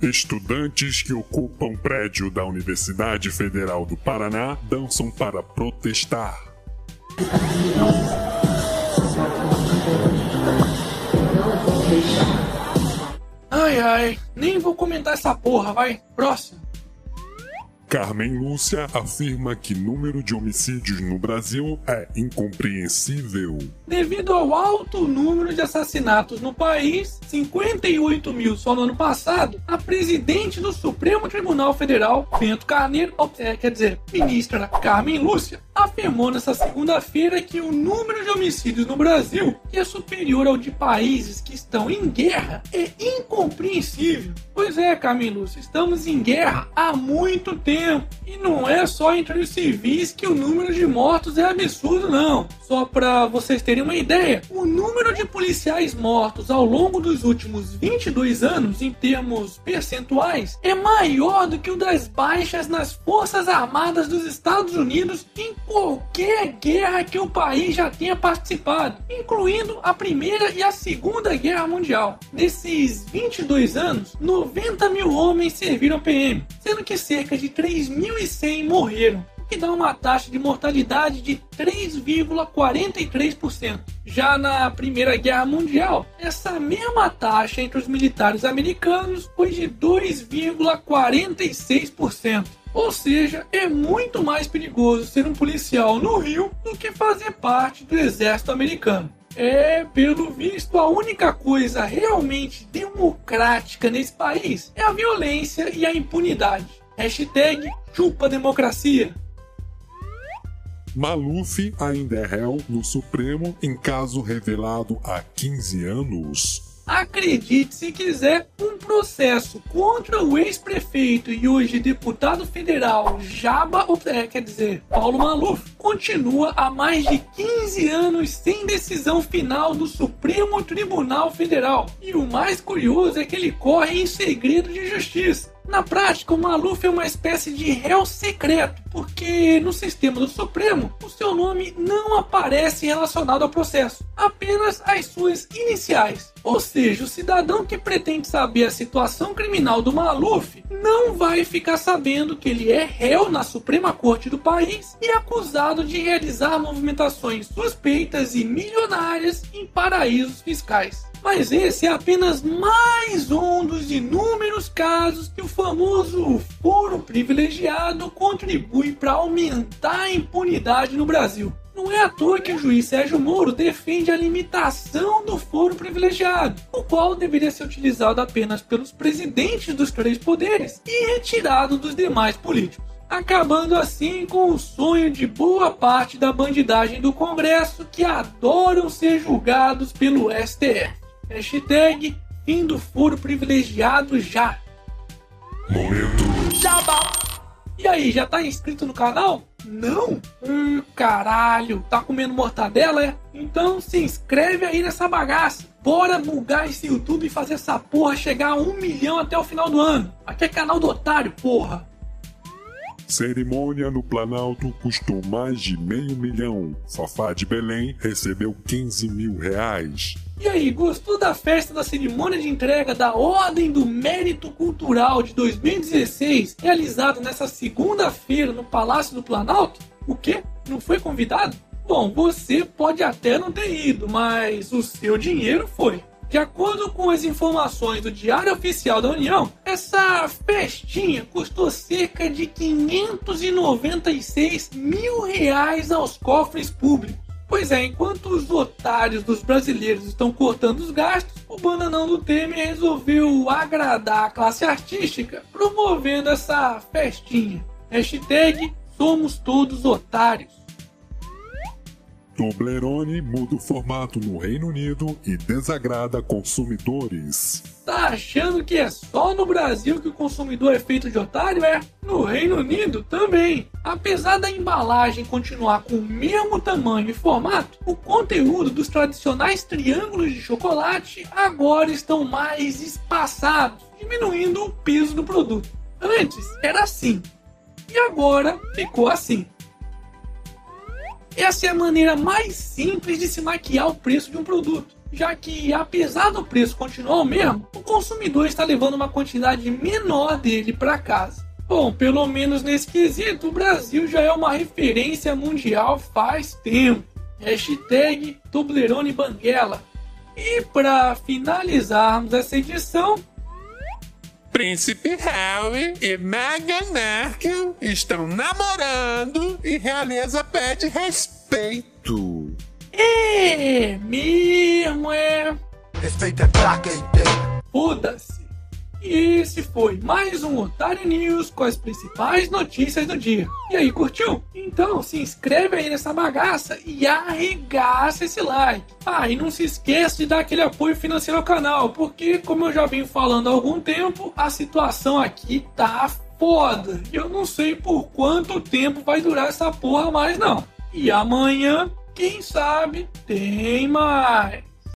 Estudantes que ocupam prédio da Universidade Federal do Paraná dançam para protestar. Ai ai, nem vou comentar essa porra, vai. Próximo. Carmen Lúcia afirma que número de homicídios no Brasil é incompreensível. Devido ao alto número de assassinatos no país, 58 mil só no ano passado, a presidente do Supremo Tribunal Federal, Bento Carneiro, é, quer dizer, ministra Carmen Lúcia, afirmou nesta segunda-feira que o número de homicídios no Brasil, é superior ao de países que estão em guerra, é incompreensível. Pois é, Lúcia, estamos em guerra há muito tempo. E não é só entre os civis que o número de mortos é absurdo, não. Só para vocês terem uma ideia, o número de policiais mortos ao longo dos últimos 22 anos, em termos percentuais, é maior do que o das baixas nas Forças Armadas dos Estados Unidos em qualquer guerra que o país já tenha participado, incluindo a Primeira e a Segunda Guerra Mundial. Nesses 22 anos, 90 mil homens serviram PM, sendo que cerca de 3.100 morreram que dá uma taxa de mortalidade de 3,43%. Já na Primeira Guerra Mundial, essa mesma taxa entre os militares americanos foi de 2,46%. Ou seja, é muito mais perigoso ser um policial no Rio do que fazer parte do exército americano. É, pelo visto, a única coisa realmente democrática nesse país é a violência e a impunidade. Hashtag chupa democracia. Maluf ainda é réu no Supremo em caso revelado há 15 anos. Acredite se quiser, um processo contra o ex-prefeito e hoje deputado federal Jaba, é, quer dizer, Paulo Maluf, continua há mais de 15 anos sem decisão final do Supremo Tribunal Federal. E o mais curioso é que ele corre em segredo de justiça. Na prática, o Maluf é uma espécie de réu secreto, porque no sistema do Supremo o seu nome não aparece relacionado ao processo, apenas as suas iniciais. Ou seja, o cidadão que pretende saber a situação criminal do Maluf não vai ficar sabendo que ele é réu na Suprema Corte do país e acusado de realizar movimentações suspeitas e milionárias em paraísos fiscais. Mas esse é apenas mais um dos inúmeros casos que o famoso foro privilegiado contribui para aumentar a impunidade no Brasil. Não é à toa que o juiz Sérgio Moro defende a limitação do foro privilegiado, o qual deveria ser utilizado apenas pelos presidentes dos três poderes e retirado dos demais políticos. Acabando assim com o sonho de boa parte da bandidagem do Congresso que adoram ser julgados pelo STF. Hashtag fim do furo privilegiado já. Momento. Jabá. E aí, já tá inscrito no canal? Não? Hum, caralho, tá comendo mortadela, é? Então se inscreve aí nessa bagaça. Bora bugar esse YouTube e fazer essa porra chegar a um milhão até o final do ano. Aqui é canal do otário, porra. Cerimônia no Planalto custou mais de meio milhão. Fafá de Belém recebeu 15 mil reais. E aí, gostou da festa da cerimônia de entrega da Ordem do Mérito Cultural de 2016, realizada nessa segunda-feira no Palácio do Planalto? O quê? Não foi convidado? Bom, você pode até não ter ido, mas o seu dinheiro foi. De acordo com as informações do Diário Oficial da União, essa festinha custou cerca de 596 mil reais aos cofres públicos. Pois é, enquanto os otários dos brasileiros estão cortando os gastos, o bananão do Temer resolveu agradar a classe artística, promovendo essa festinha. Hashtag somos todos otários. Toblerone muda o formato no Reino Unido e desagrada consumidores. Tá achando que é só no Brasil que o consumidor é feito de otário? É? No Reino Unido também. Apesar da embalagem continuar com o mesmo tamanho e formato, o conteúdo dos tradicionais triângulos de chocolate agora estão mais espaçados, diminuindo o peso do produto. Antes era assim, e agora ficou assim. Essa é a maneira mais simples de se maquiar o preço de um produto. já que apesar do preço continuar o mesmo, o consumidor está levando uma quantidade menor dele para casa. Bom, pelo menos nesse quesito, o Brasil já é uma referência mundial faz tempo. Hashtag Toblerone Banguela. E para finalizarmos essa edição, Príncipe Harry e Meghan Markle estão namorando e realeza pede respeito. é mesmo, é. Respeito é pra quem tem. Foda-se. E esse foi mais um Otário News com as principais notícias do dia. E aí, curtiu? Então se inscreve aí nessa bagaça e arregaça esse like. Ah, e não se esqueça de dar aquele apoio financeiro ao canal, porque, como eu já venho falando há algum tempo, a situação aqui tá foda. E eu não sei por quanto tempo vai durar essa porra mais não. E amanhã, quem sabe, tem mais.